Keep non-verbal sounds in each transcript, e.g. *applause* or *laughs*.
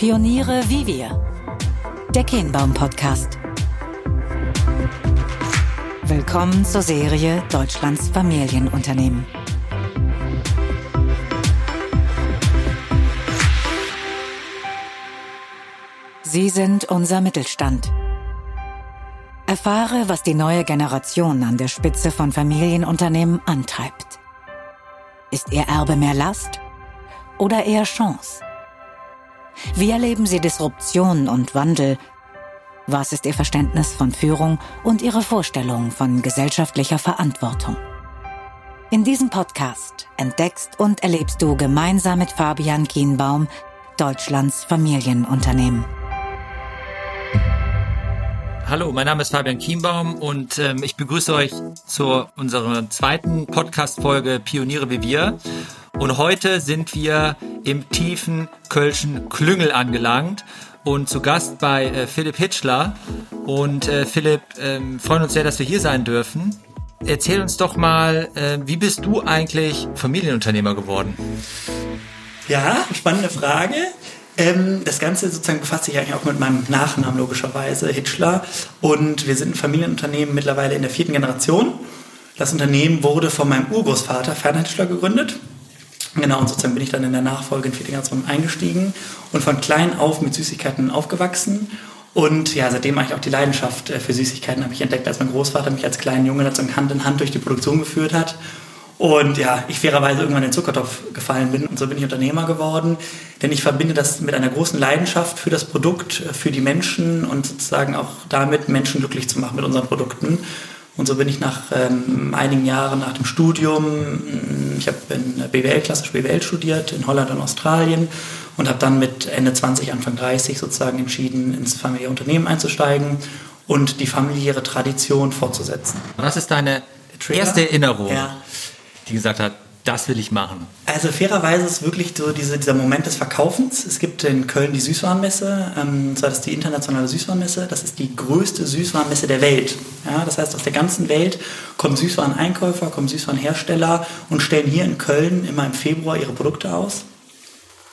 Pioniere wie wir. Der Kehnbaum Podcast. Willkommen zur Serie Deutschlands Familienunternehmen. Sie sind unser Mittelstand. Erfahre, was die neue Generation an der Spitze von Familienunternehmen antreibt. Ist ihr Erbe mehr Last oder eher Chance? Wie erleben Sie Disruption und Wandel? Was ist Ihr Verständnis von Führung und Ihre Vorstellung von gesellschaftlicher Verantwortung? In diesem Podcast entdeckst und erlebst du gemeinsam mit Fabian Kienbaum Deutschlands Familienunternehmen. Hallo, mein Name ist Fabian Kienbaum und ähm, ich begrüße euch zu unserer zweiten Podcast-Folge Pioniere wie wir. Und heute sind wir im tiefen Kölschen Klüngel angelangt und zu Gast bei äh, Philipp Hitschler. Und äh, Philipp, äh, freuen uns sehr, dass wir hier sein dürfen. Erzähl uns doch mal, äh, wie bist du eigentlich Familienunternehmer geworden? Ja, spannende Frage. Ähm, das Ganze sozusagen befasst sich eigentlich auch mit meinem Nachnamen logischerweise, Hitschler. Und wir sind ein Familienunternehmen mittlerweile in der vierten Generation. Das Unternehmen wurde von meinem Urgroßvater Ferdinand Hitschler gegründet. Genau, und sozusagen bin ich dann in der Nachfolge in vierte Generation eingestiegen und von klein auf mit Süßigkeiten aufgewachsen. Und ja, seitdem eigentlich auch die Leidenschaft äh, für Süßigkeiten habe ich entdeckt, als mein Großvater mich als kleinen Junge dazu Hand in Hand durch die Produktion geführt hat. Und ja, ich fairerweise irgendwann in den Zuckertopf gefallen bin und so bin ich Unternehmer geworden, denn ich verbinde das mit einer großen Leidenschaft für das Produkt, äh, für die Menschen und sozusagen auch damit Menschen glücklich zu machen mit unseren Produkten. Und so bin ich nach ähm, einigen Jahren nach dem Studium, mm, ich habe in BWL, klassisch BWL studiert, in Holland und Australien und habe dann mit Ende 20, Anfang 30 sozusagen entschieden, ins familiäre Unternehmen einzusteigen und die familiäre Tradition fortzusetzen. Was ist deine erste Erinnerung, ja. Die gesagt hat, das will ich machen? Also fairerweise ist wirklich so diese, dieser Moment des Verkaufens. Es gibt in Köln die Süßwarenmesse, ähm, das ist die internationale Süßwarenmesse, das ist die größte Süßwarenmesse der Welt. Ja, das heißt, aus der ganzen Welt kommen Süßwareneinkäufer, kommen Süßwarenhersteller und stellen hier in Köln immer im Februar ihre Produkte aus.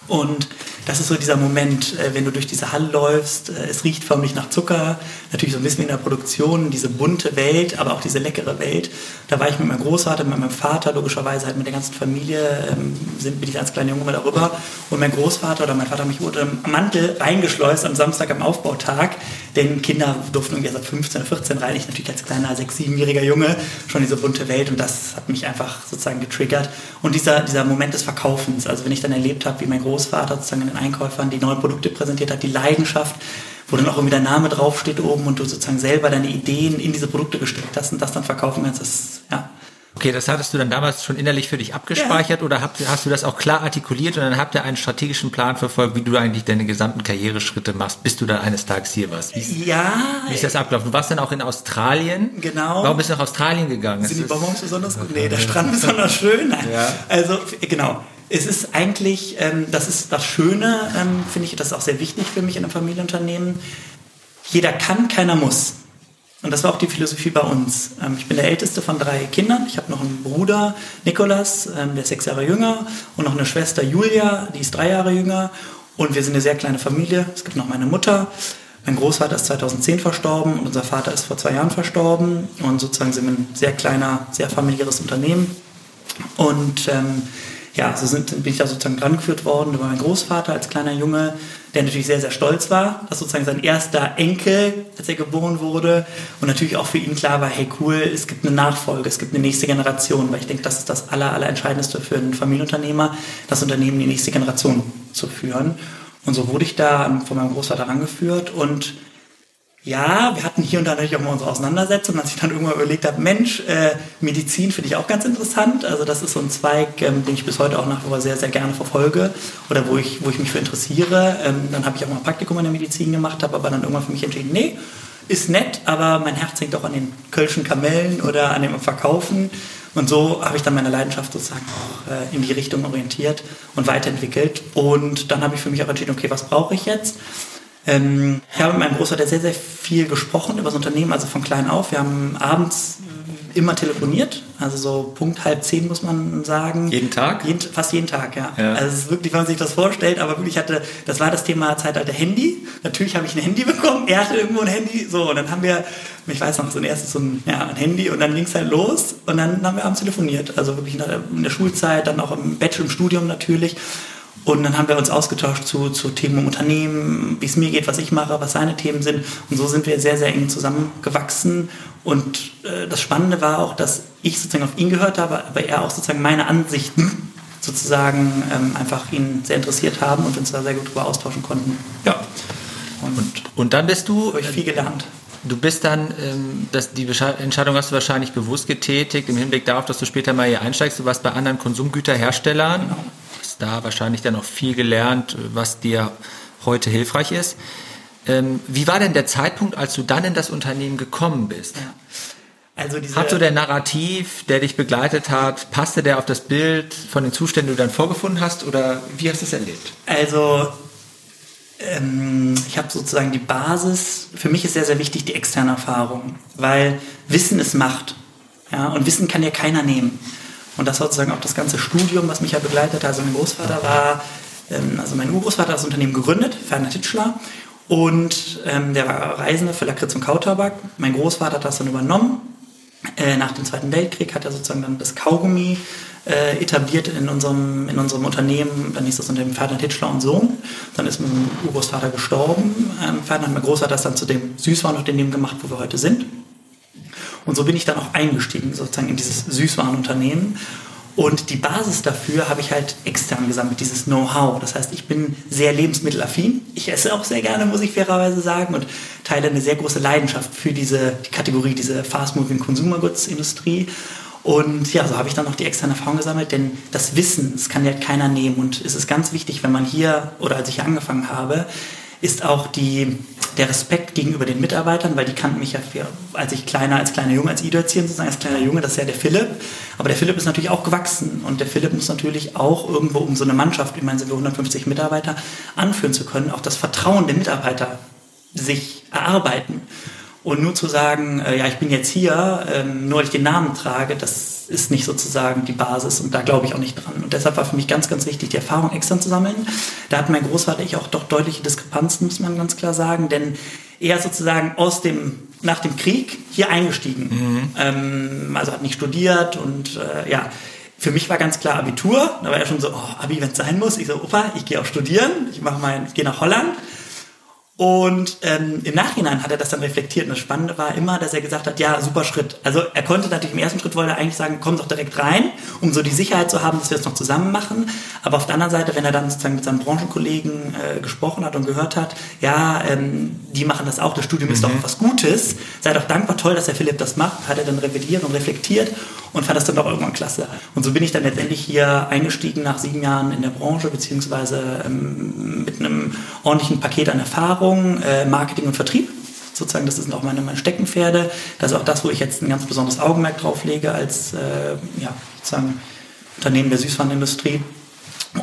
Und das ist so dieser Moment, äh, wenn du durch diese Halle läufst, äh, es riecht förmlich nach Zucker, natürlich so ein bisschen in der Produktion, diese bunte Welt, aber auch diese leckere Welt. Da war ich mit meinem Großvater, mit meinem Vater, logischerweise halt mit der ganzen Familie, ähm, sind, bin ich als kleiner Junge mal darüber. Und mein Großvater oder mein Vater mich unter dem Mantel reingeschleust am Samstag am Aufbautag, denn Kinder durften irgendwie ab 15 oder 14 rein. Ich natürlich als kleiner, sechs, siebenjähriger Junge schon diese bunte Welt und das hat mich einfach sozusagen getriggert. Und dieser, dieser Moment des Verkaufens, also wenn ich dann erlebt habe, wie mein Großvater sozusagen in Einkäufern die neuen Produkte präsentiert hat, die Leidenschaft, wo dann auch irgendwie der Name draufsteht oben und du sozusagen selber deine Ideen in diese Produkte gesteckt hast und das dann verkaufen kannst, das, ja. Okay, das hattest du dann damals schon innerlich für dich abgespeichert ja. oder habt, hast du das auch klar artikuliert und dann habt ihr einen strategischen Plan verfolgt, wie du eigentlich deine gesamten Karriereschritte machst, bis du dann eines Tages hier warst? Wie ja. Wie ist das abgelaufen? Du warst dann auch in Australien. Genau. Warum bist du nach Australien gegangen? Sind die Bonbons besonders gut? Nee, der Strand besonders schön. Nein. Ja. Also, genau es ist eigentlich, ähm, das ist das Schöne, ähm, finde ich, das ist auch sehr wichtig für mich in einem Familienunternehmen. Jeder kann, keiner muss. Und das war auch die Philosophie bei uns. Ähm, ich bin der älteste von drei Kindern. Ich habe noch einen Bruder, Nikolas, ähm, der ist sechs Jahre jünger, und noch eine Schwester, Julia, die ist drei Jahre jünger. Und wir sind eine sehr kleine Familie. Es gibt noch meine Mutter. Mein Großvater ist 2010 verstorben und unser Vater ist vor zwei Jahren verstorben. Und sozusagen sind wir ein sehr kleiner, sehr familiäres Unternehmen. Und ähm, ja, so sind, bin ich da sozusagen drangeführt worden. Über meinen Großvater als kleiner Junge, der natürlich sehr, sehr stolz war, dass sozusagen sein erster Enkel, als er geboren wurde. Und natürlich auch für ihn klar war, hey cool, es gibt eine Nachfolge, es gibt eine nächste Generation, weil ich denke, das ist das aller, aller Entscheidendste für einen Familienunternehmer, das Unternehmen in die nächste Generation zu führen. Und so wurde ich da von meinem Großvater rangeführt. Und ja, wir hatten hier und da natürlich auch mal unsere Auseinandersetzungen, als ich dann irgendwann überlegt habe, Mensch, äh, Medizin finde ich auch ganz interessant. Also das ist so ein Zweig, ähm, den ich bis heute auch nach wie vor sehr, sehr gerne verfolge oder wo ich, wo ich mich für interessiere. Ähm, dann habe ich auch mal ein Praktikum in der Medizin gemacht, habe aber dann irgendwann für mich entschieden, nee, ist nett, aber mein Herz hängt auch an den Kölschen Kamellen oder an dem Verkaufen. Und so habe ich dann meine Leidenschaft sozusagen auch äh, in die Richtung orientiert und weiterentwickelt. Und dann habe ich für mich auch entschieden, okay, was brauche ich jetzt? Ähm, ich habe mit meinem Großvater sehr, sehr viel gesprochen über das Unternehmen, also von klein auf. Wir haben abends immer telefoniert. Also so Punkt halb zehn muss man sagen. Jeden Tag? Jeden, fast jeden Tag, ja. ja. Also es ist wirklich, wenn man sich das vorstellt, aber wirklich hatte, das war das Thema Zeitalter Handy. Natürlich habe ich ein Handy bekommen, er hatte irgendwo ein Handy, so, und dann haben wir, ich weiß noch, so ein erstes so ein, ja, ein Handy und dann ging es halt los und dann haben wir abends telefoniert. Also wirklich in der Schulzeit, dann auch im Bachelor, im Studium natürlich. Und dann haben wir uns ausgetauscht zu, zu Themen im Unternehmen, wie es mir geht, was ich mache, was seine Themen sind. Und so sind wir sehr, sehr eng zusammengewachsen. Und äh, das Spannende war auch, dass ich sozusagen auf ihn gehört habe, aber er auch sozusagen meine Ansichten sozusagen ähm, einfach ihn sehr interessiert haben und uns da sehr gut darüber austauschen konnten. Ja. Und, und, und dann bist du. Habe ich viel gelernt. Du bist dann, ähm, das, die Entscheidung hast du wahrscheinlich bewusst getätigt, im Hinblick darauf, dass du später mal hier einsteigst. Du warst bei anderen Konsumgüterherstellern. Genau da wahrscheinlich dann auch viel gelernt, was dir heute hilfreich ist. Ähm, wie war denn der Zeitpunkt, als du dann in das Unternehmen gekommen bist? Ja. Also hat so der Narrativ, der dich begleitet hat, passte der auf das Bild von den Zuständen, die du dann vorgefunden hast oder wie hast du es erlebt? Also ähm, ich habe sozusagen die Basis, für mich ist sehr, sehr wichtig die externe Erfahrung, weil Wissen ist Macht. Ja, und Wissen kann ja keiner nehmen. Und das war sozusagen auch das ganze Studium, was mich ja begleitet hat. Also mein Großvater war, ähm, also mein Urgroßvater hat das Unternehmen gegründet, Ferdinand Titschler. Und ähm, der war Reisender für Lakritz und Kautabak. Mein Großvater hat das dann übernommen. Äh, nach dem Zweiten Weltkrieg hat er sozusagen dann das Kaugummi äh, etabliert in unserem, in unserem Unternehmen. Dann hieß das Unternehmen Ferdinand Hitschler und Sohn. Dann ist mein Urgroßvater gestorben. Ähm, Ferdinand, mein Großvater, hat das dann zu dem Süßwarenunternehmen gemacht, wo wir heute sind. Und so bin ich dann auch eingestiegen, sozusagen in dieses Süßwarenunternehmen. Und die Basis dafür habe ich halt extern gesammelt, dieses Know-how. Das heißt, ich bin sehr lebensmittelaffin. Ich esse auch sehr gerne, muss ich fairerweise sagen, und teile eine sehr große Leidenschaft für diese die Kategorie, diese Fast-Moving Consumer Goods Industrie. Und ja, so habe ich dann noch die externe Erfahrung gesammelt, denn das Wissen, das kann ja keiner nehmen. Und es ist ganz wichtig, wenn man hier, oder als ich hier angefangen habe, ist auch die, der Respekt gegenüber den Mitarbeitern, weil die kannten mich ja, für, als ich kleiner, als kleiner Junge, als Idolzieren sozusagen, als kleiner Junge, das ist ja der Philipp. Aber der Philipp ist natürlich auch gewachsen und der Philipp muss natürlich auch irgendwo, um so eine Mannschaft, ich meine, sind wir 150 Mitarbeiter, anführen zu können, auch das Vertrauen der Mitarbeiter sich erarbeiten. Und nur zu sagen, äh, ja, ich bin jetzt hier, ähm, nur weil ich den Namen trage, das ist nicht sozusagen die Basis und da glaube ich auch nicht dran. Und deshalb war für mich ganz, ganz wichtig, die Erfahrung extern zu sammeln. Da hat mein Großvater ich auch doch deutliche Diskrepanzen, muss man ganz klar sagen, denn er ist sozusagen aus dem, nach dem Krieg hier eingestiegen. Mhm. Ähm, also hat nicht studiert und äh, ja, für mich war ganz klar Abitur. Da war er schon so, oh, Abi, wenn es sein muss. Ich so, Opa, ich gehe auch studieren. Ich mache mein, ich gehe nach Holland. Und ähm, im Nachhinein hat er das dann reflektiert. Und das Spannende war immer, dass er gesagt hat, ja, super Schritt. Also er konnte natürlich im ersten Schritt wollte er eigentlich sagen, komm doch direkt rein, um so die Sicherheit zu haben, dass wir es noch zusammen machen. Aber auf der anderen Seite, wenn er dann sozusagen mit seinen Branchenkollegen äh, gesprochen hat und gehört hat, ja, ähm, die machen das auch, das Studium mhm. ist doch mhm. was Gutes, sei doch dankbar, toll, dass der Philipp das macht, hat er dann revidiert und reflektiert und fand das dann doch irgendwann klasse. Und so bin ich dann letztendlich hier eingestiegen nach sieben Jahren in der Branche, beziehungsweise ähm, mit einem ordentlichen Paket an Erfahrung, äh, Marketing und Vertrieb. Sozusagen, das sind auch meine, meine Steckenpferde. Das ist auch das, wo ich jetzt ein ganz besonderes Augenmerk drauf lege als äh, ja, sozusagen Unternehmen der Süßwarenindustrie.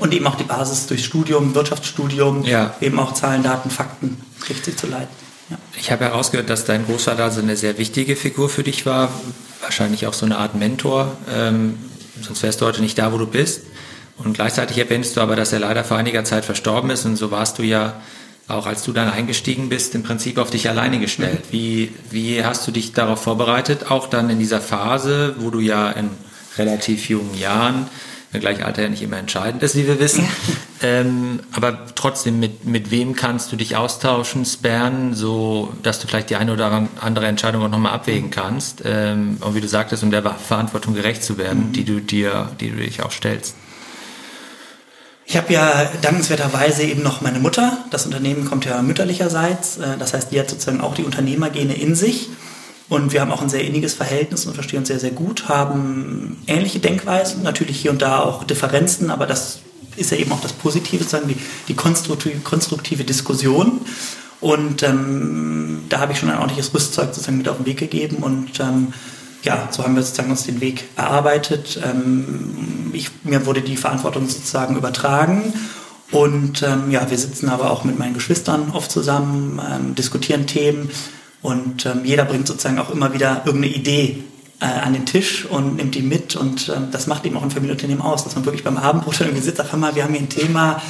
Und eben auch die Basis durch Studium, Wirtschaftsstudium, ja. eben auch Zahlen, Daten, Fakten richtig zu leiten. Ja. Ich habe herausgehört, dass dein Großvater also eine sehr wichtige Figur für dich war wahrscheinlich auch so eine Art Mentor, ähm, sonst wärst du heute nicht da, wo du bist. Und gleichzeitig erwähnst du aber, dass er leider vor einiger Zeit verstorben ist und so warst du ja auch als du dann eingestiegen bist, im Prinzip auf dich alleine gestellt. Mhm. Wie, wie hast du dich darauf vorbereitet, auch dann in dieser Phase, wo du ja in relativ jungen Jahren wenngleich Alter ja nicht immer entscheidend ist, wie wir wissen. *laughs* ähm, aber trotzdem, mit, mit wem kannst du dich austauschen, sperren, so dass du vielleicht die eine oder andere Entscheidung auch nochmal abwägen kannst. Ähm, und wie du sagtest, um der Verantwortung gerecht zu werden, mhm. die du dir, die du dich auch stellst. Ich habe ja dankenswerterweise eben noch meine Mutter. Das Unternehmen kommt ja mütterlicherseits. Äh, das heißt, die hat sozusagen auch die Unternehmergene in sich. Und wir haben auch ein sehr inniges Verhältnis und verstehen uns sehr, sehr gut, haben ähnliche Denkweisen, natürlich hier und da auch Differenzen, aber das ist ja eben auch das Positive, sozusagen die, die konstruktive, konstruktive Diskussion. Und ähm, da habe ich schon ein ordentliches Rüstzeug sozusagen mit auf den Weg gegeben und ähm, ja, so haben wir sozusagen uns den Weg erarbeitet. Ähm, ich, mir wurde die Verantwortung sozusagen übertragen und ähm, ja, wir sitzen aber auch mit meinen Geschwistern oft zusammen, ähm, diskutieren Themen, und ähm, jeder bringt sozusagen auch immer wieder irgendeine Idee äh, an den Tisch und nimmt die mit und äh, das macht eben auch ein Familienunternehmen aus, dass man wirklich beim Abendbrot irgendwie sitzt, ach mal, wir haben hier ein Thema,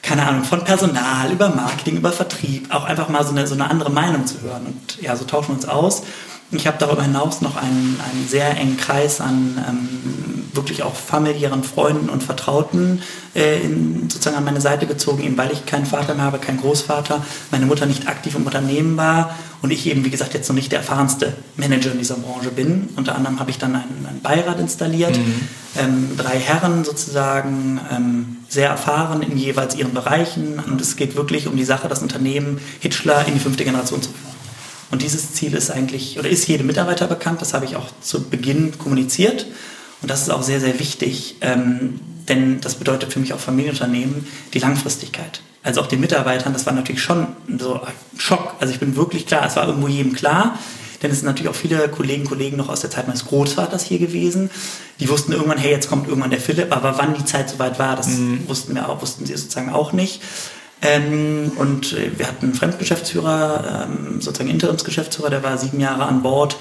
keine Ahnung, von Personal, über Marketing, über Vertrieb, auch einfach mal so eine, so eine andere Meinung zu hören und ja, so tauschen wir uns aus. Ich habe darüber hinaus noch einen, einen sehr engen Kreis an ähm, wirklich auch familiären Freunden und Vertrauten äh, in, sozusagen an meine Seite gezogen, eben weil ich keinen Vater mehr habe, keinen Großvater, meine Mutter nicht aktiv im Unternehmen war und ich eben, wie gesagt, jetzt noch nicht der erfahrenste Manager in dieser Branche bin. Unter anderem habe ich dann einen, einen Beirat installiert, mhm. ähm, drei Herren sozusagen, ähm, sehr erfahren in jeweils ihren Bereichen und es geht wirklich um die Sache, das Unternehmen Hitchler in die fünfte Generation zu führen. Und dieses Ziel ist eigentlich, oder ist jedem Mitarbeiter bekannt, das habe ich auch zu Beginn kommuniziert. Und das ist auch sehr, sehr wichtig, ähm, denn das bedeutet für mich auch Familienunternehmen die Langfristigkeit. Also auch den Mitarbeitern, das war natürlich schon so ein Schock. Also ich bin wirklich klar, es war irgendwo jedem klar, denn es sind natürlich auch viele Kollegen, Kollegen noch aus der Zeit meines Großvaters hier gewesen. Die wussten irgendwann, hey, jetzt kommt irgendwann der Philipp, aber wann die Zeit soweit war, das mhm. wussten wir auch, wussten sie sozusagen auch nicht. Ähm, und äh, wir hatten einen Fremdgeschäftsführer, ähm, sozusagen Interimsgeschäftsführer, der war sieben Jahre an Bord.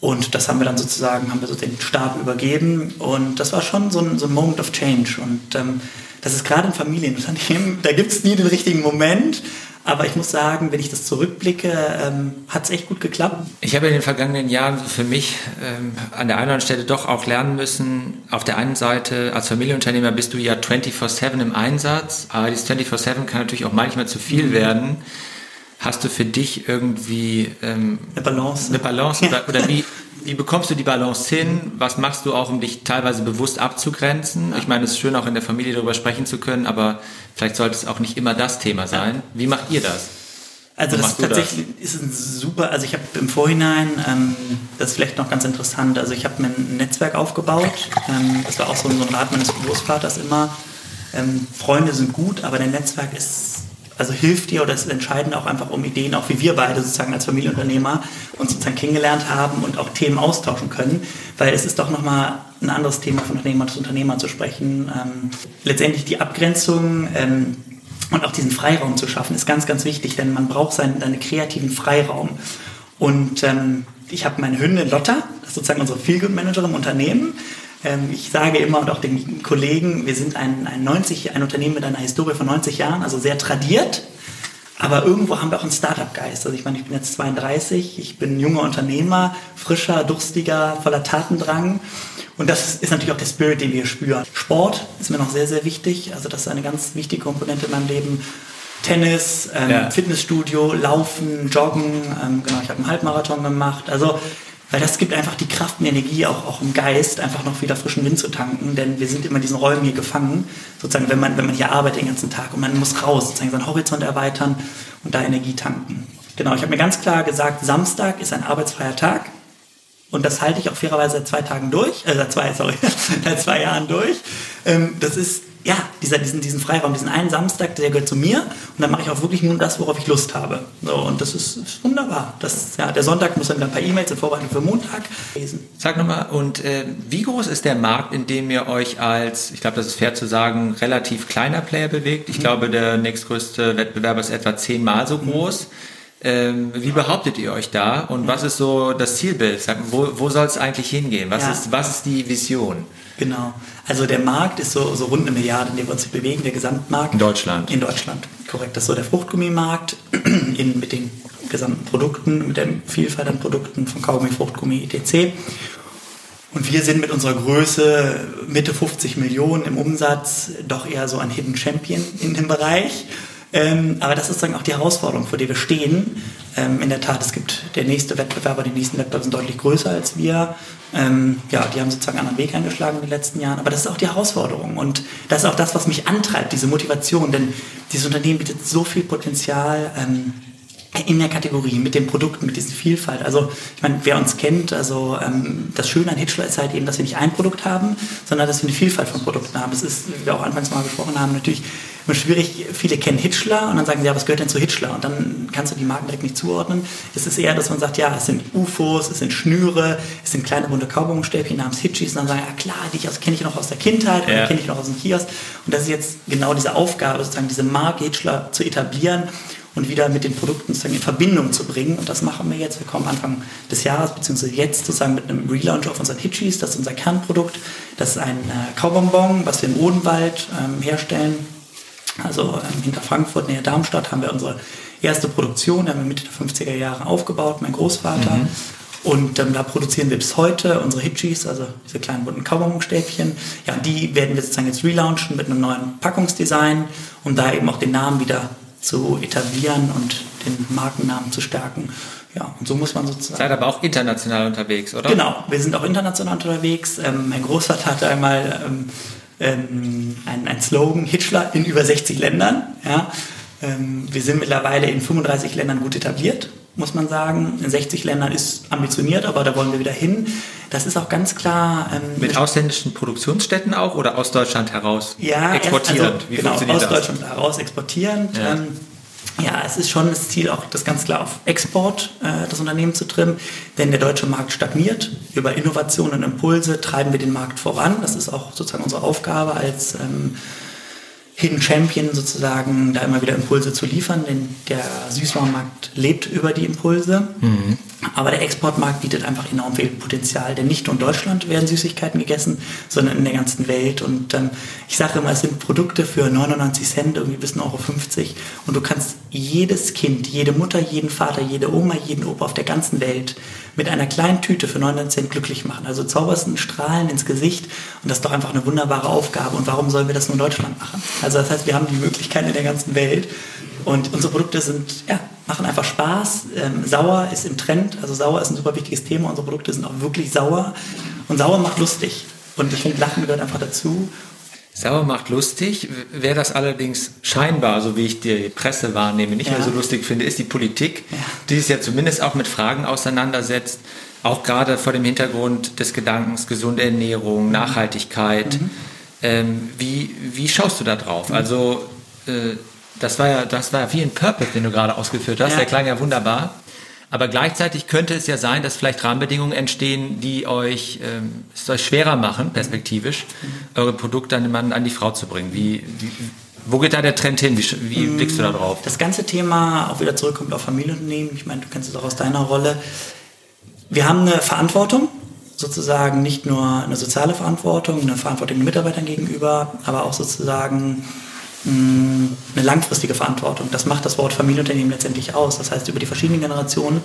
Und das haben wir dann sozusagen, haben wir so den Stab übergeben. Und das war schon so ein, so ein Moment of Change. Und ähm, das ist gerade in Familienunternehmen, *laughs* da gibt es nie den richtigen Moment. Aber ich muss sagen, wenn ich das zurückblicke, ähm, hat es echt gut geklappt. Ich habe in den vergangenen Jahren für mich ähm, an der einen oder anderen Stelle doch auch lernen müssen, auf der einen Seite als Familienunternehmer bist du ja 24-7 im Einsatz, aber dieses 24-7 kann natürlich auch manchmal zu viel mhm. werden. Hast du für dich irgendwie ähm, eine Balance? Eine Balance oder, oder wie, *laughs* wie bekommst du die Balance hin? Was machst du auch, um dich teilweise bewusst abzugrenzen? Ich meine, es ist schön, auch in der Familie darüber sprechen zu können, aber vielleicht sollte es auch nicht immer das Thema sein. Wie macht ihr das? Also das ist tatsächlich das? ist ein super, also ich habe im Vorhinein, ähm, das ist vielleicht noch ganz interessant, also ich habe mir ein Netzwerk aufgebaut, ähm, das war auch so, so ein Rat meines Großvaters immer, ähm, Freunde sind gut, aber dein Netzwerk ist also hilft dir oder ist entscheidend auch einfach um Ideen, auch wie wir beide sozusagen als Familienunternehmer uns sozusagen kennengelernt haben und auch Themen austauschen können, weil es ist doch nochmal ein anderes Thema von Unternehmer zu Unternehmer zu sprechen. Ähm, letztendlich die Abgrenzung ähm, und auch diesen Freiraum zu schaffen, ist ganz, ganz wichtig, denn man braucht seinen, seinen kreativen Freiraum. Und ähm, ich habe meine Hündin Lotta, das ist sozusagen unsere Feelgood-Managerin im Unternehmen, ich sage immer und auch den Kollegen, wir sind ein, ein, 90, ein Unternehmen mit einer Historie von 90 Jahren, also sehr tradiert. Aber irgendwo haben wir auch einen Startup-Geist. Also ich meine, ich bin jetzt 32, ich bin junger Unternehmer, frischer, durstiger, voller Tatendrang. Und das ist natürlich auch der Spirit, den wir spüren. Sport ist mir noch sehr, sehr wichtig. Also das ist eine ganz wichtige Komponente in meinem Leben. Tennis, ähm, ja. Fitnessstudio, Laufen, Joggen. Ähm, genau, ich habe einen Halbmarathon gemacht. Also weil das gibt einfach die Kraft und Energie auch, auch im Geist, einfach noch wieder frischen Wind zu tanken, denn wir sind immer in diesen Räumen hier gefangen, sozusagen, wenn man, wenn man hier arbeitet den ganzen Tag und man muss raus, sozusagen seinen Horizont erweitern und da Energie tanken. Genau, ich habe mir ganz klar gesagt, Samstag ist ein arbeitsfreier Tag und das halte ich auch fairerweise seit zwei Tagen durch, äh, seit zwei, sorry, *laughs* seit zwei Jahren durch. Ähm, das ist ja, dieser, diesen, diesen Freiraum, diesen einen Samstag, der gehört zu mir und dann mache ich auch wirklich nur das, worauf ich Lust habe. So, und das ist, ist wunderbar. Das, ja, der Sonntag muss dann wieder ein paar E-Mails in Vorbereitung für Montag lesen. Sag nochmal, und äh, wie groß ist der Markt, in dem ihr euch als, ich glaube, das ist fair zu sagen, relativ kleiner Player bewegt? Ich mhm. glaube, der nächstgrößte Wettbewerber ist etwa zehnmal so groß. Mhm. Ähm, wie behauptet ihr euch da und was ist so das Zielbild? Wo, wo soll es eigentlich hingehen? Was, ja. ist, was ist die Vision? Genau. Also der Markt ist so, so rund eine Milliarde, in dem wir uns bewegen, der Gesamtmarkt. In Deutschland. In Deutschland, korrekt. Das ist so der Fruchtgummimarkt *clears throat* in, mit den gesamten Produkten, mit der Vielfalt an Produkten von Kaugummi, Fruchtgummi, etc. Und wir sind mit unserer Größe Mitte 50 Millionen im Umsatz doch eher so ein Hidden Champion in dem Bereich. Ähm, aber das ist sozusagen auch die Herausforderung, vor der wir stehen. Ähm, in der Tat, es gibt der nächste Wettbewerber, die nächsten Wettbewerber sind deutlich größer als wir. Ähm, ja, die haben sozusagen einen anderen Weg eingeschlagen in den letzten Jahren. Aber das ist auch die Herausforderung. Und das ist auch das, was mich antreibt, diese Motivation. Denn dieses Unternehmen bietet so viel Potenzial. Ähm, in der Kategorie, mit den Produkten, mit dieser Vielfalt. Also ich meine, wer uns kennt, also ähm, das Schöne an Hitchler ist halt eben, dass wir nicht ein Produkt haben, sondern dass wir eine Vielfalt von Produkten haben. Es ist, wie wir auch anfangs mal gesprochen haben, natürlich immer schwierig, viele kennen Hitchler und dann sagen sie, ja, was gehört denn zu Hitchler? Und dann kannst du die Marken direkt nicht zuordnen. Es ist eher, dass man sagt, ja, es sind UFOs, es sind Schnüre, es sind kleine bunte Kaubonstäbchen namens Hitchis. Und dann sagen, ja klar, die kenne ich noch aus der Kindheit, ja. kenne ich noch aus dem Kiosk. Und das ist jetzt genau diese Aufgabe, sozusagen diese Marke Hitchler zu etablieren und wieder mit den Produkten sozusagen in Verbindung zu bringen. Und das machen wir jetzt. Wir kommen Anfang des Jahres, beziehungsweise jetzt sozusagen mit einem Relaunch auf unseren Hitchis. Das ist unser Kernprodukt. Das ist ein äh, Kaubonbon, was wir im Odenwald ähm, herstellen. Also ähm, hinter Frankfurt, näher Darmstadt, haben wir unsere erste Produktion. Die haben wir Mitte der 50er Jahre aufgebaut, mein Großvater. Mhm. Und ähm, da produzieren wir bis heute unsere Hitchis, also diese kleinen bunten Kaubonstäbchen. Ja, die werden wir sozusagen jetzt relaunchen mit einem neuen Packungsdesign, um da eben auch den Namen wieder zu etablieren und den Markennamen zu stärken. Ja, und so muss man sozusagen. Seid aber auch international unterwegs, oder? Genau, wir sind auch international unterwegs. Ähm, mein Großvater hatte einmal ähm, ähm, ein, ein Slogan, Hitchler in über 60 Ländern. Ja. Ähm, wir sind mittlerweile in 35 Ländern gut etabliert, muss man sagen. In 60 Ländern ist ambitioniert, aber da wollen wir wieder hin. Das ist auch ganz klar. Ähm, Mit ausländischen Produktionsstätten auch oder aus Deutschland heraus ja, exportierend? Also, Wie genau, aus das? Deutschland heraus exportierend. Ja. Ähm, ja, es ist schon das Ziel, auch das ganz klar auf Export äh, das Unternehmen zu trimmen, denn der deutsche Markt stagniert. Über Innovationen und Impulse treiben wir den Markt voran. Das ist auch sozusagen unsere Aufgabe als ähm, Hidden Champion sozusagen, da immer wieder Impulse zu liefern, denn der Süßwarenmarkt lebt über die Impulse. Mhm. Aber der Exportmarkt bietet einfach enorm viel Potenzial, denn nicht nur in Deutschland werden Süßigkeiten gegessen, sondern in der ganzen Welt. Und ähm, ich sage immer, es sind Produkte für 99 Cent, irgendwie bis 1,50 Euro. Und du kannst jedes Kind, jede Mutter, jeden Vater, jede Oma, jeden Opa auf der ganzen Welt mit einer kleinen Tüte für 99 Cent glücklich machen. Also zauberst einen Strahlen ins Gesicht und das ist doch einfach eine wunderbare Aufgabe. Und warum sollen wir das nur in Deutschland machen? Also das heißt, wir haben die Möglichkeit in der ganzen Welt und unsere Produkte sind, ja, machen einfach Spaß. Ähm, sauer ist im Trend, also sauer ist ein super wichtiges Thema. Unsere Produkte sind auch wirklich sauer. Und sauer macht lustig. Und ich finde, Lachen gehört einfach dazu. Sauer macht lustig. Wer das allerdings scheinbar, so wie ich die Presse wahrnehme, nicht ja. mehr so lustig finde, ist die Politik, ja. die sich ja zumindest auch mit Fragen auseinandersetzt. Auch gerade vor dem Hintergrund des Gedankens gesunde Ernährung, mhm. Nachhaltigkeit. Mhm. Ähm, wie, wie schaust du da drauf? Mhm. Also äh, das war ja, das war ja wie ein Purpose, den du gerade ausgeführt hast. Ja. Der klang ja wunderbar. Aber gleichzeitig könnte es ja sein, dass vielleicht Rahmenbedingungen entstehen, die euch, ähm, es euch schwerer machen, perspektivisch, mhm. eure Produkte an den Mann, an die Frau zu bringen. Wie, wie, wo geht da der Trend hin? Wie, wie mm, blickst du da drauf? Das ganze Thema auch wieder zurückkommt auf Familienunternehmen. Ich meine, du kennst es auch aus deiner Rolle. Wir haben eine Verantwortung, sozusagen nicht nur eine soziale Verantwortung, eine Verantwortung den Mitarbeitern gegenüber, aber auch sozusagen eine langfristige Verantwortung. Das macht das Wort Familienunternehmen letztendlich aus. Das heißt, über die verschiedenen Generationen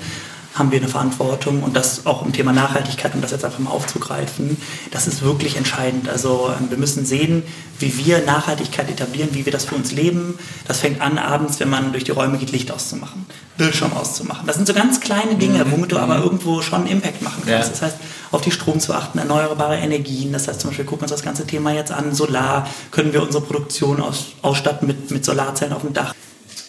haben wir eine Verantwortung und das auch im Thema Nachhaltigkeit, um das jetzt einfach mal aufzugreifen, das ist wirklich entscheidend. Also ähm, wir müssen sehen, wie wir Nachhaltigkeit etablieren, wie wir das für uns leben. Das fängt an abends, wenn man durch die Räume geht, Licht auszumachen, Bildschirm auszumachen. Das sind so ganz kleine Dinge, mhm. womit du aber mhm. irgendwo schon Impact machen kannst. Das heißt, auf die Strom zu achten, erneuerbare Energien. Das heißt zum Beispiel, gucken wir uns das ganze Thema jetzt an, Solar, können wir unsere Produktion aus, ausstatten mit, mit Solarzellen auf dem Dach.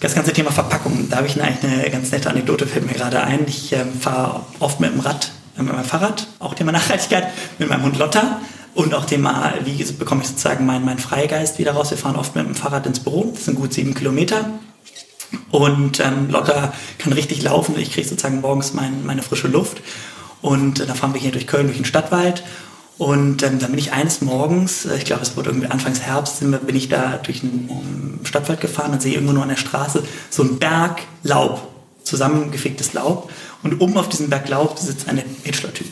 Das ganze Thema Verpackung, da habe ich eine, eine ganz nette Anekdote, fällt mir gerade ein. Ich ähm, fahre oft mit dem Rad, äh, mit meinem Fahrrad, auch Thema *laughs* Nachhaltigkeit, mit meinem Hund Lotta. Und auch Thema, wie bekomme ich sozusagen meinen, meinen Freigeist wieder raus. Wir fahren oft mit dem Fahrrad ins Büro, das sind gut sieben Kilometer. Und ähm, Lotta kann richtig laufen. Ich kriege sozusagen morgens mein, meine frische Luft. Und äh, da fahren wir hier durch Köln, durch den Stadtwald. Und ähm, dann bin ich eines Morgens, äh, ich glaube es wurde irgendwie Anfangs Herbst, bin ich da durch den um, Stadtwald gefahren und sehe irgendwo nur an der Straße so ein Berg Laub, zusammengeficktes Laub. Und oben auf diesem Berg Laub sitzt eine Hitchler-Typ.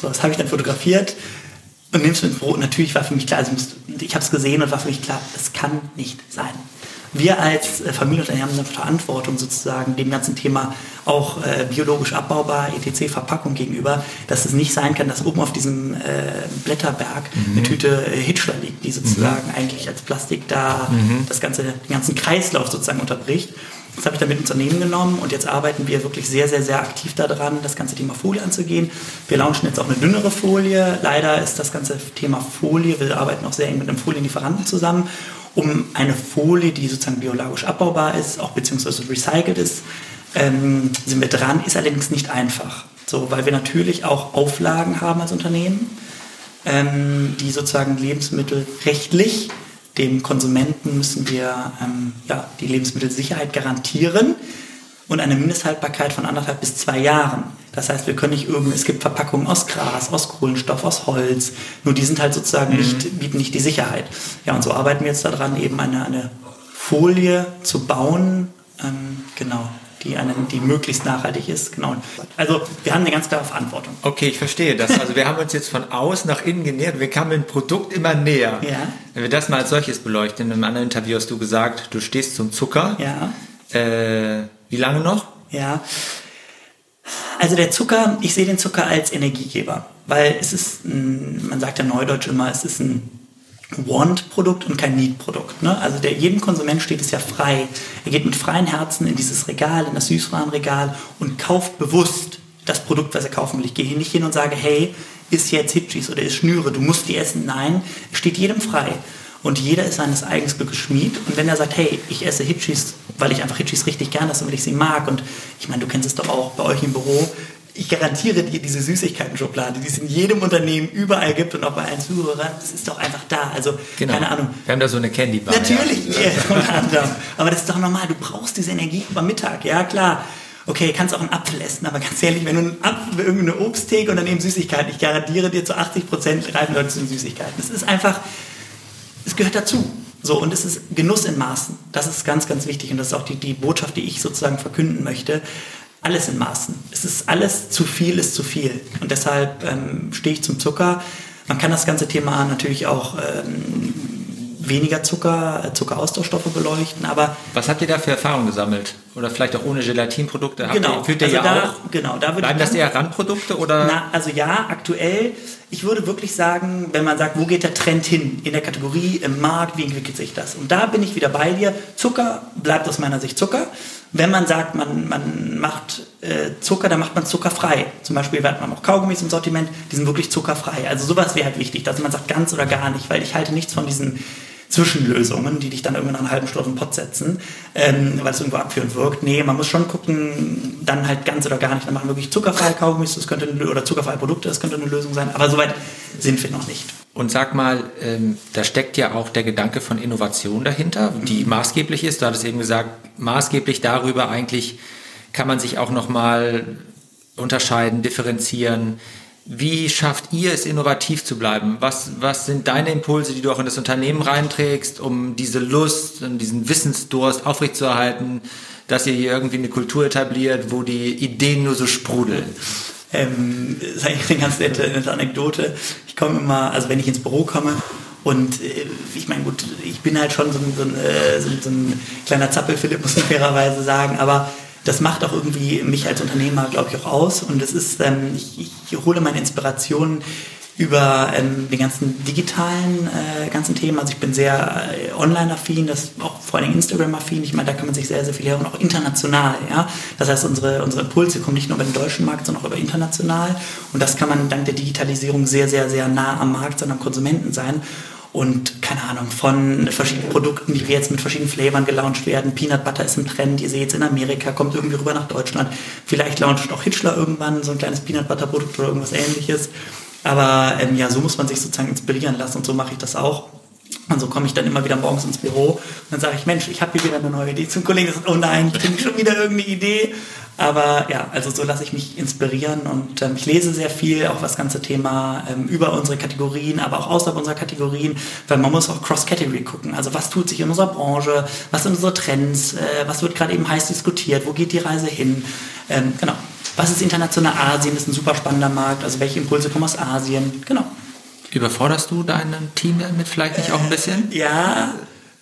So, das habe ich dann fotografiert und nimmst mit ins Brot. Natürlich war für mich klar, also ich habe es gesehen und war für mich klar, das kann nicht sein wir als äh, Familienunternehmen haben eine Verantwortung sozusagen dem ganzen Thema auch äh, biologisch abbaubar, etc. Verpackung gegenüber, dass es nicht sein kann, dass oben auf diesem äh, Blätterberg mhm. eine Tüte äh, Hitchler liegt, die sozusagen mhm. eigentlich als Plastik da mhm. das ganze, den ganzen Kreislauf sozusagen unterbricht. Das habe ich dann mit Unternehmen genommen und jetzt arbeiten wir wirklich sehr, sehr, sehr aktiv daran, das ganze Thema Folie anzugehen. Wir launchen jetzt auch eine dünnere Folie. Leider ist das ganze Thema Folie, wir arbeiten auch sehr eng mit einem Folienlieferanten zusammen um eine Folie, die sozusagen biologisch abbaubar ist, auch beziehungsweise recycelt ist, ähm, sind wir dran, ist allerdings nicht einfach. So, weil wir natürlich auch Auflagen haben als Unternehmen, ähm, die sozusagen lebensmittelrechtlich dem Konsumenten müssen wir ähm, ja, die Lebensmittelsicherheit garantieren und eine Mindesthaltbarkeit von anderthalb bis zwei Jahren. Das heißt, wir können nicht irgendwie, es gibt Verpackungen aus Gras, aus Kohlenstoff, aus Holz, nur die sind halt sozusagen mhm. nicht, bieten nicht die Sicherheit. Ja, und so arbeiten wir jetzt daran, eben eine, eine Folie zu bauen, ähm, genau, die, eine, die möglichst nachhaltig ist. Genau. Also wir haben eine ganz klare Verantwortung. Okay, ich verstehe das. Also wir haben uns jetzt von außen nach innen genähert. Wir kamen dem Produkt immer näher. Ja. Wenn wir das mal als solches beleuchten, in einem anderen Interview hast du gesagt, du stehst zum Zucker. Ja. Äh, wie lange noch? Ja. Also der Zucker, ich sehe den Zucker als Energiegeber, weil es ist, ein, man sagt ja neudeutsch immer, es ist ein Want-Produkt und kein Need-Produkt. Ne? Also der, jedem Konsument steht es ja frei. Er geht mit freien Herzen in dieses Regal, in das Süßwarenregal und kauft bewusst das Produkt, was er kaufen will. Ich gehe hier nicht hin und sage, hey, ist jetzt Hitchis oder ist Schnüre, du musst die essen. Nein, steht jedem frei. Und jeder ist seines eigenen Glückes Schmied. Und wenn er sagt, hey, ich esse Hitchis, weil ich einfach Hitchis richtig gerne esse und weil ich sie mag. Und ich meine, du kennst es doch auch bei euch im Büro ich garantiere dir, diese Süßigkeiten-Schublade, die es in jedem Unternehmen überall gibt und auch bei allen Zuhörern, das ist doch einfach da. Also, genau. keine Ahnung. Wir haben da so eine Candy Bar. Natürlich, ja. ja, *laughs* unter anderem. Aber das ist doch normal. Du brauchst diese Energie über Mittag. Ja, klar. Okay, kannst auch einen Apfel essen, aber ganz ehrlich, wenn du einen Apfel, irgendeine Obsttheke und dann eben Süßigkeiten, ich garantiere dir zu 80 Prozent greifen Leute zu den Süßigkeiten. Das ist einfach, es gehört dazu. So, und es ist Genuss in Maßen. Das ist ganz, ganz wichtig. Und das ist auch die, die Botschaft, die ich sozusagen verkünden möchte alles in Maßen. Es ist alles zu viel, ist zu viel. Und deshalb ähm, stehe ich zum Zucker. Man kann das ganze Thema natürlich auch ähm, weniger Zucker, äh, Zuckeraustauschstoffe beleuchten, aber... Was habt ihr da für Erfahrungen gesammelt? Oder vielleicht auch ohne Gelatinprodukte? Genau. Ihr, führt ihr also ja da, auch? Genau, da Bleiben das eher Randprodukte oder? Na, also ja, aktuell. Ich würde wirklich sagen, wenn man sagt, wo geht der Trend hin in der Kategorie, im Markt, wie entwickelt sich das? Und da bin ich wieder bei dir. Zucker bleibt aus meiner Sicht Zucker. Wenn man sagt, man, man macht äh, Zucker, dann macht man zuckerfrei. Zum Beispiel hat man auch Kaugummis im Sortiment, die sind wirklich zuckerfrei. Also sowas wäre halt wichtig, dass man sagt ganz oder gar nicht, weil ich halte nichts von diesen Zwischenlösungen, die dich dann irgendwann nach einer halben Stunde auf den Pott setzen, ähm, weil es irgendwo abführend wirkt. Nee, man muss schon gucken, dann halt ganz oder gar nicht. Dann machen wir wirklich zuckerfreie Kaugummis, das könnte eine, oder zuckerfreie Produkte, das könnte eine Lösung sein. Aber soweit sind wir noch nicht. Und sag mal, ähm, da steckt ja auch der Gedanke von Innovation dahinter, die mhm. maßgeblich ist. Du hattest eben gesagt, maßgeblich darüber eigentlich kann man sich auch nochmal unterscheiden, differenzieren. Wie schafft ihr es, innovativ zu bleiben? Was, was sind deine Impulse, die du auch in das Unternehmen reinträgst, um diese Lust und diesen Wissensdurst aufrechtzuerhalten, dass ihr hier irgendwie eine Kultur etabliert, wo die Ideen nur so sprudeln? Ähm, das ist eigentlich eine ganz nette, nette Anekdote. Ich komme immer, also wenn ich ins Büro komme, und äh, ich meine, gut, ich bin halt schon so ein, so ein, äh, so, so ein kleiner Zappel-Philipp, muss man fairerweise sagen, aber das macht auch irgendwie mich als Unternehmer, glaube ich, auch aus. Und es ist, ähm, ich, ich, hole meine Inspirationen über ähm, den ganzen digitalen äh, ganzen Themen. Also ich bin sehr äh, online-affin, das auch vor allem Instagram-affin. Ich meine, da kann man sich sehr, sehr viel her auch international. Ja? Das heißt, unsere, unsere Impulse kommen nicht nur über den deutschen Markt, sondern auch über international. Und das kann man dank der Digitalisierung sehr, sehr, sehr nah am Markt, sondern am Konsumenten sein und keine Ahnung, von verschiedenen Produkten, die jetzt mit verschiedenen Flavern gelauncht werden. Peanut Butter ist im Trend, ihr seht es in Amerika, kommt irgendwie rüber nach Deutschland. Vielleicht launcht auch Hitchler irgendwann so ein kleines Peanut Butter Produkt oder irgendwas ähnliches. Aber ähm, ja, so muss man sich sozusagen inspirieren lassen und so mache ich das auch. Und so komme ich dann immer wieder morgens ins Büro und dann sage ich, Mensch, ich habe hier wieder eine neue Idee zum Kollegen. Ist, oh nein, ich finde schon wieder irgendeine Idee. Aber ja, also so lasse ich mich inspirieren und ähm, ich lese sehr viel, auch was ganze Thema ähm, über unsere Kategorien, aber auch außerhalb unserer Kategorien, weil man muss auch Cross-Category gucken. Also was tut sich in unserer Branche, was sind unsere Trends, äh, was wird gerade eben heiß diskutiert, wo geht die Reise hin? Ähm, genau. Was ist international Asien? Das ist ein super spannender Markt. Also welche Impulse kommen aus Asien? Genau. Überforderst du dein Team damit vielleicht nicht auch ein bisschen? Äh, ja,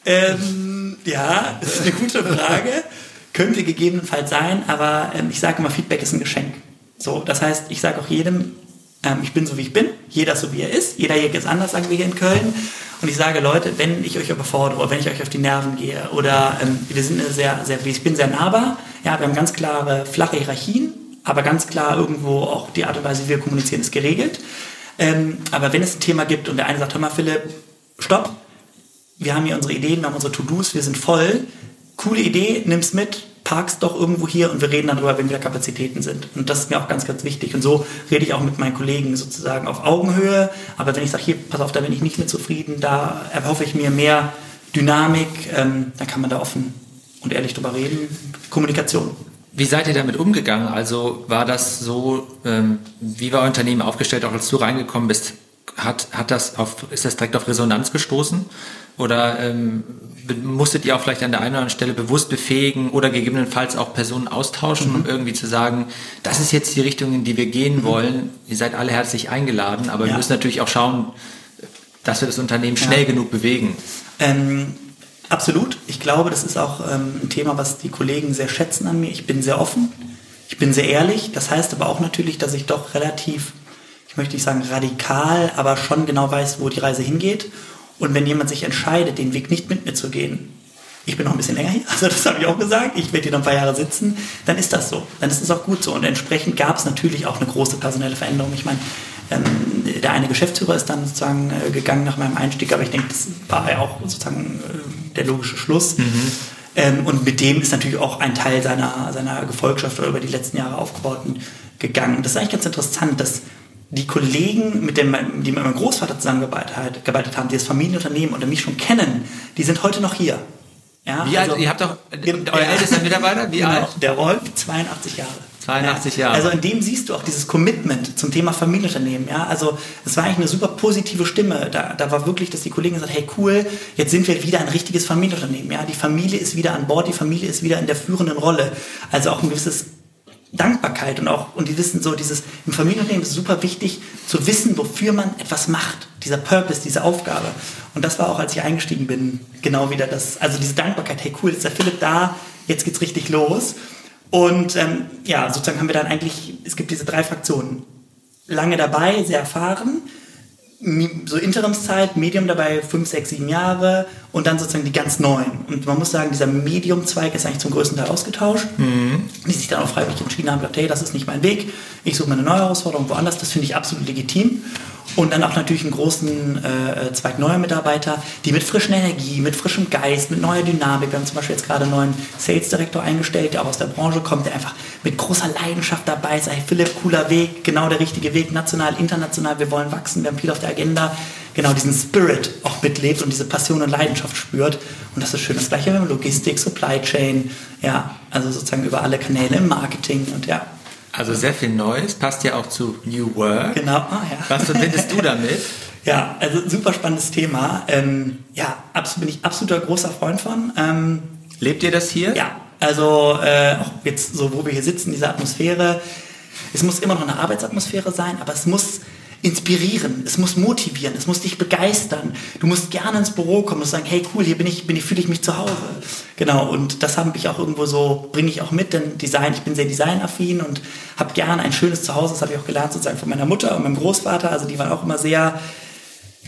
ähm, ja, das ist eine gute Frage. Könnte gegebenenfalls sein, aber ähm, ich sage immer, Feedback ist ein Geschenk. So, das heißt, ich sage auch jedem, ähm, ich bin so wie ich bin, jeder so wie er ist, jeder hier ist anders, sagen wir hier in Köln. Und ich sage, Leute, wenn ich euch überfordere oder wenn ich euch auf die Nerven gehe oder ähm, wir sind sehr, sehr, ich bin sehr nahbar, ja, wir haben ganz klare flache Hierarchien, aber ganz klar irgendwo auch die Art und Weise, wie wir kommunizieren, ist geregelt. Ähm, aber wenn es ein Thema gibt und der eine sagt, hör mal Philipp, stopp, wir haben hier unsere Ideen, wir haben unsere To-Dos, wir sind voll, coole Idee, nimm's mit, parkst doch irgendwo hier und wir reden darüber, wenn wieder Kapazitäten sind. Und das ist mir auch ganz, ganz wichtig. Und so rede ich auch mit meinen Kollegen sozusagen auf Augenhöhe. Aber wenn ich sage, hier, pass auf, da bin ich nicht mehr zufrieden, da erhoffe ich mir mehr Dynamik, ähm, dann kann man da offen und ehrlich drüber reden. Kommunikation. Wie seid ihr damit umgegangen? Also war das so, ähm, wie war euer Unternehmen aufgestellt, auch als du reingekommen bist? Hat, hat das auf, ist das direkt auf Resonanz gestoßen? Oder ähm, musstet ihr auch vielleicht an der einen oder anderen Stelle bewusst befähigen oder gegebenenfalls auch Personen austauschen, mhm. um irgendwie zu sagen, das ist jetzt die Richtung, in die wir gehen mhm. wollen. Ihr seid alle herzlich eingeladen, aber ja. wir müssen natürlich auch schauen, dass wir das Unternehmen schnell ja. genug bewegen. Ähm, absolut. Ich glaube, das ist auch ähm, ein Thema, was die Kollegen sehr schätzen an mir. Ich bin sehr offen, ich bin sehr ehrlich. Das heißt aber auch natürlich, dass ich doch relativ, ich möchte nicht sagen radikal, aber schon genau weiß, wo die Reise hingeht und wenn jemand sich entscheidet, den Weg nicht mit mir zu gehen, ich bin noch ein bisschen länger hier, *laughs* also das habe ich auch gesagt, ich werde hier noch ein paar Jahre sitzen, dann ist das so. Dann ist es auch gut so. Und entsprechend gab es natürlich auch eine große personelle Veränderung. Ich meine, ähm, der eine Geschäftsführer ist dann sozusagen äh, gegangen nach meinem Einstieg, aber ich denke, das war ja auch sozusagen äh, der logische Schluss. Mhm. Ähm, und mit dem ist natürlich auch ein Teil seiner, seiner Gefolgschaft oder über die letzten Jahre aufgebauten gegangen. Das ist eigentlich ganz interessant, dass die Kollegen, mit dem, die mit meinem Großvater zusammengearbeitet haben, die das Familienunternehmen oder mich schon kennen, die sind heute noch hier. Ja, wie also, alt? Ihr habt doch euer ältester Mitarbeiter? Wie genau, alt? Der Rolf, 82 Jahre. 82 Jahre. Also in dem siehst du auch dieses Commitment zum Thema Familienunternehmen. Ja, also es war eigentlich eine super positive Stimme. Da, da war wirklich, dass die Kollegen gesagt, hey cool, jetzt sind wir wieder ein richtiges Familienunternehmen. Ja, die Familie ist wieder an Bord, die Familie ist wieder in der führenden Rolle. Also auch ein gewisses Dankbarkeit und auch, und die wissen so, dieses, im Familienunternehmen ist es super wichtig zu wissen, wofür man etwas macht. Dieser Purpose, diese Aufgabe. Und das war auch, als ich eingestiegen bin, genau wieder das, also diese Dankbarkeit, hey cool, ist der Philipp da, jetzt geht's richtig los. Und ähm, ja, sozusagen haben wir dann eigentlich, es gibt diese drei Fraktionen. Lange dabei, sehr erfahren, so Interimszeit, Medium dabei fünf, sechs, sieben Jahre und dann sozusagen die ganz neuen. Und man muss sagen, dieser Medium-Zweig ist eigentlich zum größten Teil ausgetauscht. Mhm. Die sich dann auch freiwillig entschieden haben, gesagt, hey, das ist nicht mein Weg, ich suche mir eine neue Herausforderung woanders, das finde ich absolut legitim. Und dann auch natürlich einen großen äh, Zweig neuer Mitarbeiter, die mit frischen Energie, mit frischem Geist, mit neuer Dynamik, wir haben zum Beispiel jetzt gerade einen neuen Sales Director eingestellt, der auch aus der Branche kommt, der einfach mit großer Leidenschaft dabei ist. Hey, Philipp, cooler Weg, genau der richtige Weg, national, international, wir wollen wachsen, wir haben viel auf der Agenda. Genau diesen Spirit auch mitlebt und diese Passion und Leidenschaft spürt. Und das ist schön. Das gleiche mit Logistik, Supply Chain, ja, also sozusagen über alle Kanäle im Marketing und ja, also sehr viel Neues, passt ja auch zu New Work. Genau, ah, ja. Was verbindest du damit? *laughs* Ja, also super spannendes Thema. Ähm, ja, absolut, bin ich absoluter großer Freund von. Ähm, Lebt ihr das hier? Ja, also äh, auch jetzt so, wo wir hier sitzen, diese Atmosphäre. Es muss immer noch eine Arbeitsatmosphäre sein, aber es muss inspirieren, es muss motivieren, es muss dich begeistern. Du musst gerne ins Büro kommen und sagen, hey cool, hier bin ich, bin ich, fühle ich mich zu Hause. Genau, und das habe ich auch irgendwo so, bringe ich auch mit, denn Design, ich bin sehr designaffin und habe gerne ein schönes Zuhause, das habe ich auch gelernt sozusagen von meiner Mutter und meinem Großvater, also die waren auch immer sehr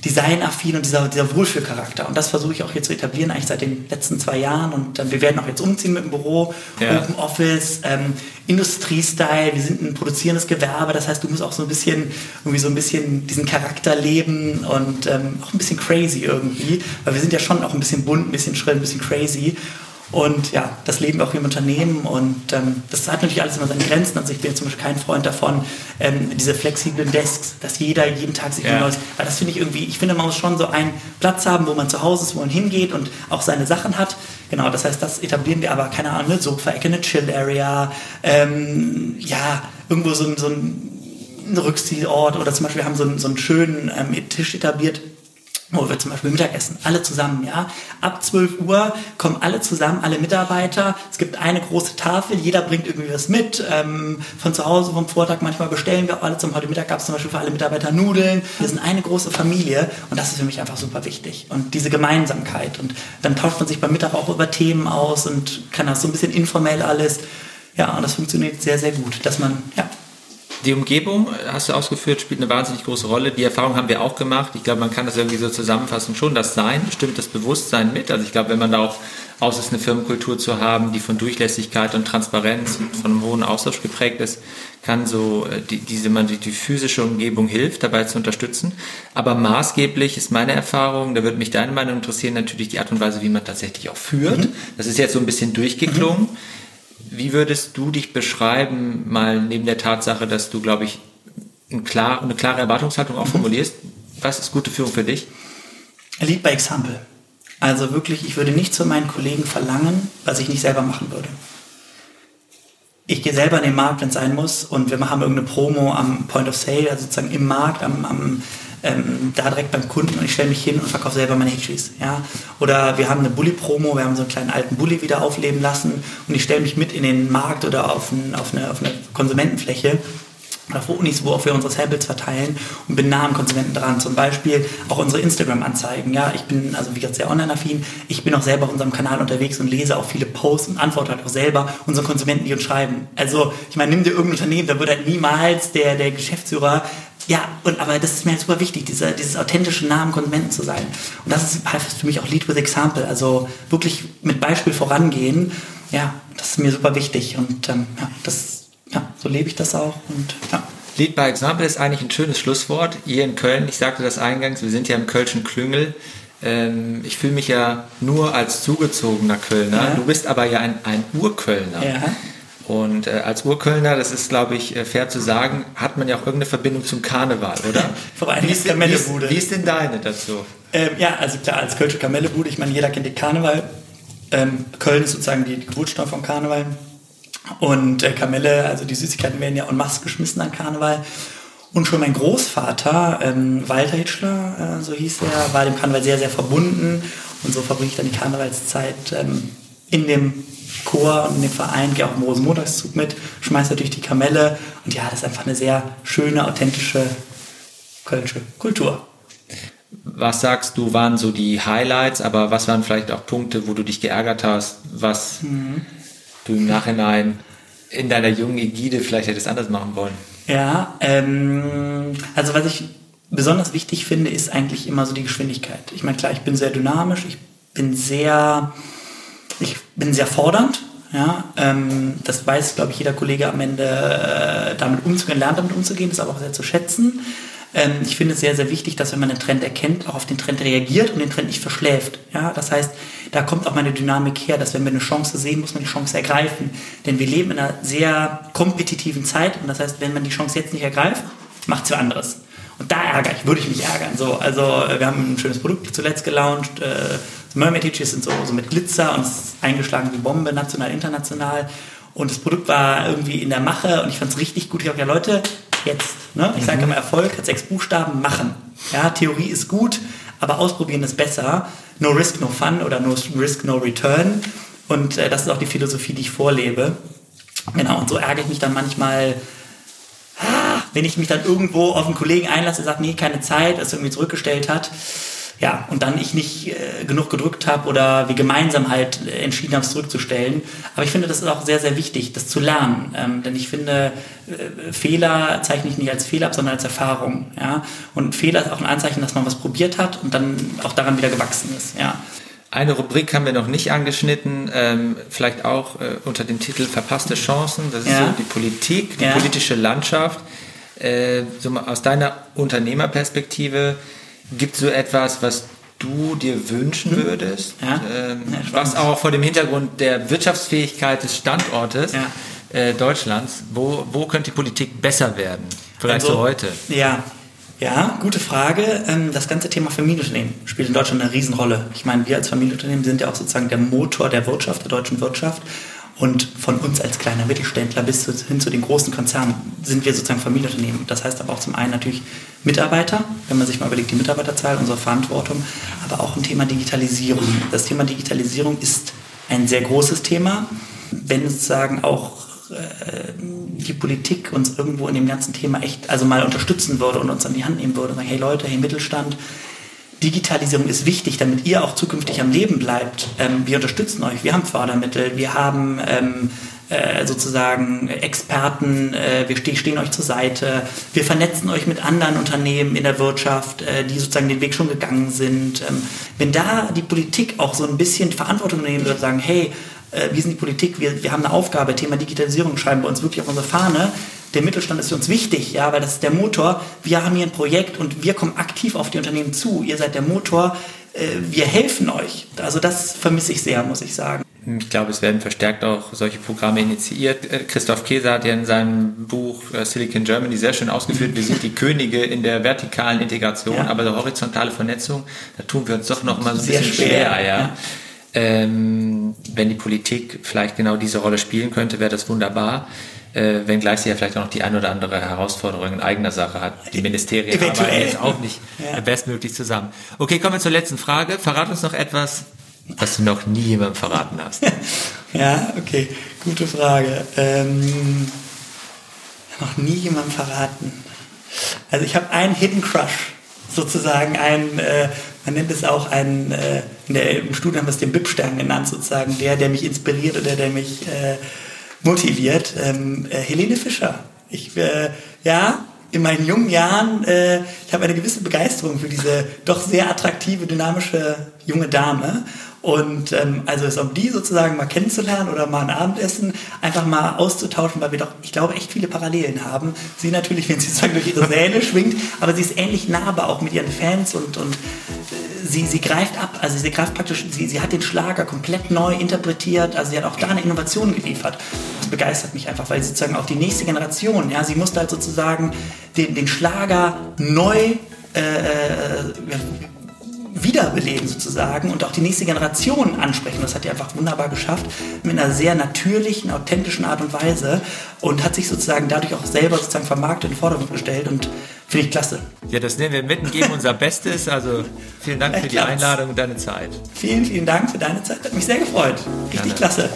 designaffin und dieser, dieser Wohlfühlcharakter. Und das versuche ich auch hier zu etablieren, eigentlich seit den letzten zwei Jahren. Und äh, wir werden auch jetzt umziehen mit dem Büro, ja. Open Office, ähm, Industriestyle. Wir sind ein produzierendes Gewerbe. Das heißt, du musst auch so ein bisschen, irgendwie so ein bisschen diesen Charakter leben und ähm, auch ein bisschen crazy irgendwie. Weil wir sind ja schon auch ein bisschen bunt, ein bisschen schrill, ein bisschen crazy. Und ja, das leben wir auch im Unternehmen und ähm, das hat natürlich alles immer seine Grenzen. Also ich bin zum Beispiel kein Freund davon, ähm, diese flexiblen Desks, dass jeder jeden Tag sich ja. neues, weil das finde ich irgendwie, ich finde, man muss schon so einen Platz haben, wo man zu Hause ist, wo man hingeht und auch seine Sachen hat. Genau, das heißt, das etablieren wir aber, keine Ahnung, eine Sofa-Ecke, eine Chill-Area, ähm, ja, irgendwo so, so ein Rückziehort oder zum Beispiel wir haben so einen, so einen schönen ähm, Tisch etabliert, wo wir zum Beispiel Mittagessen, alle zusammen, ja. Ab 12 Uhr kommen alle zusammen, alle Mitarbeiter. Es gibt eine große Tafel, jeder bringt irgendwie was mit. Ähm, von zu Hause, vom Vortag, manchmal bestellen wir alle zum heute Mittag gab es zum Beispiel für alle Mitarbeiter Nudeln. Wir sind eine große Familie und das ist für mich einfach super wichtig. Und diese Gemeinsamkeit. Und dann tauscht man sich beim Mittag auch über Themen aus und kann das so ein bisschen informell alles. Ja, und das funktioniert sehr, sehr gut, dass man, ja, die Umgebung, hast du ausgeführt, spielt eine wahnsinnig große Rolle. Die Erfahrung haben wir auch gemacht. Ich glaube, man kann das irgendwie so zusammenfassen. Schon das Sein stimmt das Bewusstsein mit. Also ich glaube, wenn man da auch aus ist, eine Firmenkultur zu haben, die von Durchlässigkeit und Transparenz und von einem hohen Austausch geprägt ist, kann so äh, die, diese man die, die physische Umgebung hilft, dabei zu unterstützen. Aber maßgeblich ist meine Erfahrung, da würde mich deine Meinung interessieren, natürlich die Art und Weise, wie man tatsächlich auch führt. Mhm. Das ist jetzt so ein bisschen durchgeklungen. Mhm Wie würdest du dich beschreiben, mal neben der Tatsache, dass du, glaube ich, ein klar, eine klare Erwartungshaltung auch mhm. formulierst? Was ist gute Führung für dich? Lead by Example. Also wirklich, ich würde nichts von meinen Kollegen verlangen, was ich nicht selber machen würde. Ich gehe selber in den Markt, wenn es sein muss, und wir haben irgendeine Promo am Point of Sale, also sozusagen im Markt, am, am ähm, da direkt beim Kunden und ich stelle mich hin und verkaufe selber meine Hitchis. Ja? Oder wir haben eine Bulli-Promo, wir haben so einen kleinen alten Bulli wieder aufleben lassen und ich stelle mich mit in den Markt oder auf, ein, auf, eine, auf eine Konsumentenfläche für Unis, wo auch wir unsere Samples verteilen und bin nah am Konsumenten dran. Zum Beispiel auch unsere Instagram-Anzeigen. Ja, ich bin also wie gesagt sehr online-affin. Ich bin auch selber auf unserem Kanal unterwegs und lese auch viele Posts und antworte halt auch selber unseren Konsumenten, die uns schreiben. Also ich meine, nimm dir irgendein Unternehmen, da würde halt niemals der, der Geschäftsführer ja, und, aber das ist mir halt super wichtig, dieser, dieses authentische Namen Konsumenten zu sein. Und das ist, heißt für mich auch Lead with Example, also wirklich mit Beispiel vorangehen. Ja, das ist mir super wichtig und ähm, ja, das, ja, so lebe ich das auch und ja. Lead by Example ist eigentlich ein schönes Schlusswort. Hier in Köln, ich sagte das eingangs, wir sind ja im Kölschen Klüngel. Ähm, ich fühle mich ja nur als zugezogener Kölner. Ja. Du bist aber ja ein, ein Urkölner. Ja. Und äh, als Urkölner, das ist, glaube ich, äh, fair zu sagen, hat man ja auch irgendeine Verbindung zum Karneval, oder? *laughs* Vor allem wie, ist, wie, ist, wie ist denn deine dazu? Ähm, ja, also klar, als Kölsche Kamellebude, ich meine, jeder kennt den Karneval. Ähm, Köln ist sozusagen die Geburtsstadt vom Karneval. Und äh, Kamelle, also die Süßigkeiten werden ja en masse geschmissen an Karneval. Und schon mein Großvater, ähm, Walter Hitschler, äh, so hieß er, war dem Karneval sehr, sehr verbunden. Und so verbringe ich dann die Karnevalszeit ähm, in dem Chor und in dem Verein, gehe auch im Rosenmontagszug mit, schmeiße natürlich die Kamelle. Und ja, das ist einfach eine sehr schöne, authentische kölsche Kultur. Was sagst du, waren so die Highlights, aber was waren vielleicht auch Punkte, wo du dich geärgert hast, was mhm. du im Nachhinein in deiner jungen Ägide vielleicht hättest anders machen wollen? Ja, ähm, also was ich besonders wichtig finde, ist eigentlich immer so die Geschwindigkeit. Ich meine, klar, ich bin sehr dynamisch, ich bin sehr ich bin sehr fordernd. Ja, ähm, das weiß, glaube ich, jeder Kollege am Ende äh, damit umzugehen, lernt damit umzugehen, das aber auch sehr zu schätzen. Ähm, ich finde es sehr, sehr wichtig, dass wenn man einen Trend erkennt, auch auf den Trend reagiert und den Trend nicht verschläft. Ja, das heißt, da kommt auch meine Dynamik her, dass wenn wir eine Chance sehen, muss man die Chance ergreifen. Denn wir leben in einer sehr kompetitiven Zeit und das heißt, wenn man die Chance jetzt nicht ergreift, macht es für anderes. Und da ärgere ich, würde ich mich ärgern. So, also wir haben ein schönes Produkt zuletzt gelauncht. Äh, Mermaid Hitches sind so, so mit Glitzer und es ist eingeschlagen wie Bombe, national, international. Und das Produkt war irgendwie in der Mache und ich fand es richtig gut. Ich habe ja Leute, jetzt. Ne? Ich sage mhm. immer, Erfolg hat sechs Buchstaben, machen. Ja, Theorie ist gut, aber ausprobieren ist besser. No risk, no fun oder no risk, no return. Und äh, das ist auch die Philosophie, die ich vorlebe. Genau, und so ärgere ich mich dann manchmal, ah, wenn ich mich dann irgendwo auf einen Kollegen einlasse, der sagt, nee, keine Zeit, es irgendwie zurückgestellt hat ja, und dann ich nicht äh, genug gedrückt habe oder wir gemeinsam halt entschieden haben, es zurückzustellen. Aber ich finde, das ist auch sehr, sehr wichtig, das zu lernen. Ähm, denn ich finde, äh, Fehler zeichne ich nicht als Fehler ab, sondern als Erfahrung. Ja? Und Fehler ist auch ein Anzeichen, dass man was probiert hat und dann auch daran wieder gewachsen ist. Ja. Eine Rubrik haben wir noch nicht angeschnitten, ähm, vielleicht auch äh, unter dem Titel Verpasste Chancen. Das ist ja. so die Politik, die ja. politische Landschaft. Äh, so aus deiner Unternehmerperspektive, Gibt es so etwas, was du dir wünschen hm. würdest, ja. Ähm, ja, was auch vor dem Hintergrund der Wirtschaftsfähigkeit des Standortes ja. äh, Deutschlands, wo, wo könnte die Politik besser werden? Vielleicht also, so heute. Ja, ja, gute Frage. Ähm, das ganze Thema Familienunternehmen spielt in Deutschland eine Riesenrolle. Ich meine, wir als Familienunternehmen sind ja auch sozusagen der Motor der Wirtschaft, der deutschen Wirtschaft. Und von uns als kleiner Mittelständler bis hin zu den großen Konzernen sind wir sozusagen Familienunternehmen. Das heißt aber auch zum einen natürlich Mitarbeiter, wenn man sich mal überlegt, die Mitarbeiterzahl, unsere Verantwortung, aber auch ein Thema Digitalisierung. Das Thema Digitalisierung ist ein sehr großes Thema. Wenn sozusagen auch äh, die Politik uns irgendwo in dem ganzen Thema echt also mal unterstützen würde und uns an die Hand nehmen würde und sagen, hey Leute, hey Mittelstand, Digitalisierung ist wichtig, damit ihr auch zukünftig am Leben bleibt. Ähm, wir unterstützen euch, wir haben Fördermittel, wir haben ähm, äh, sozusagen Experten, äh, wir ste stehen euch zur Seite, wir vernetzen euch mit anderen Unternehmen in der Wirtschaft, äh, die sozusagen den Weg schon gegangen sind. Ähm, wenn da die Politik auch so ein bisschen Verantwortung nehmen würde, sagen, hey, äh, wir sind die Politik, wir, wir haben eine Aufgabe, Thema Digitalisierung schreiben wir uns wirklich auf unsere Fahne, der Mittelstand ist für uns wichtig, ja, weil das ist der Motor. Wir haben hier ein Projekt und wir kommen aktiv auf die Unternehmen zu. Ihr seid der Motor. Äh, wir helfen euch. Also das vermisse ich sehr, muss ich sagen. ich glaube, es werden verstärkt auch solche Programme initiiert. Äh, Christoph Käser hat ja in seinem Buch äh, Silicon Germany sehr schön ausgeführt, wir sind die Könige in der vertikalen Integration, ja. aber die horizontale Vernetzung, da tun wir uns doch noch mal so ein sehr bisschen schwer, schwer ja. ja. Ähm, wenn die Politik vielleicht genau diese Rolle spielen könnte, wäre das wunderbar. Äh, wenngleich sie ja vielleicht auch noch die ein oder andere Herausforderung in eigener Sache hat. Die Ministerien Eventuell. arbeiten jetzt auch nicht *laughs* ja. bestmöglich zusammen. Okay, kommen wir zur letzten Frage. Verrat uns noch etwas, was du noch nie jemandem verraten hast. *laughs* ja, okay, gute Frage. Ähm, noch nie jemandem verraten. Also ich habe einen Hidden Crush, sozusagen ein, äh, man nennt es auch einen, äh, in der, im Studium haben wir es den BIP-Stern genannt, sozusagen, der, der mich inspiriert oder der mich äh, motiviert. Ähm, äh, Helene Fischer. Ich, äh, ja, in meinen jungen Jahren, äh, ich habe eine gewisse Begeisterung für diese doch sehr attraktive, dynamische junge Dame. Und ähm, also es um die sozusagen mal kennenzulernen oder mal ein Abendessen einfach mal auszutauschen, weil wir doch, ich glaube, echt viele Parallelen haben. Sie natürlich, wenn sie *laughs* sozusagen durch ihre Säle schwingt, aber sie ist ähnlich nahbar auch mit ihren Fans und, und äh, sie, sie greift ab, also sie greift praktisch, sie, sie hat den Schlager komplett neu interpretiert, also sie hat auch da eine Innovation geliefert. Das begeistert mich einfach, weil sie sozusagen auch die nächste Generation, ja, sie musste halt sozusagen den, den Schlager neu äh, äh wiederbeleben sozusagen und auch die nächste Generation ansprechen. Das hat die einfach wunderbar geschafft mit einer sehr natürlichen, authentischen Art und Weise und hat sich sozusagen dadurch auch selber sozusagen vermarktet in den Vordergrund gestellt und finde ich klasse. Ja, das nehmen wir mit und geben unser Bestes. Also vielen Dank für die Einladung und deine Zeit. Vielen, vielen Dank für deine Zeit. Hat mich sehr gefreut. Richtig Gerne. klasse.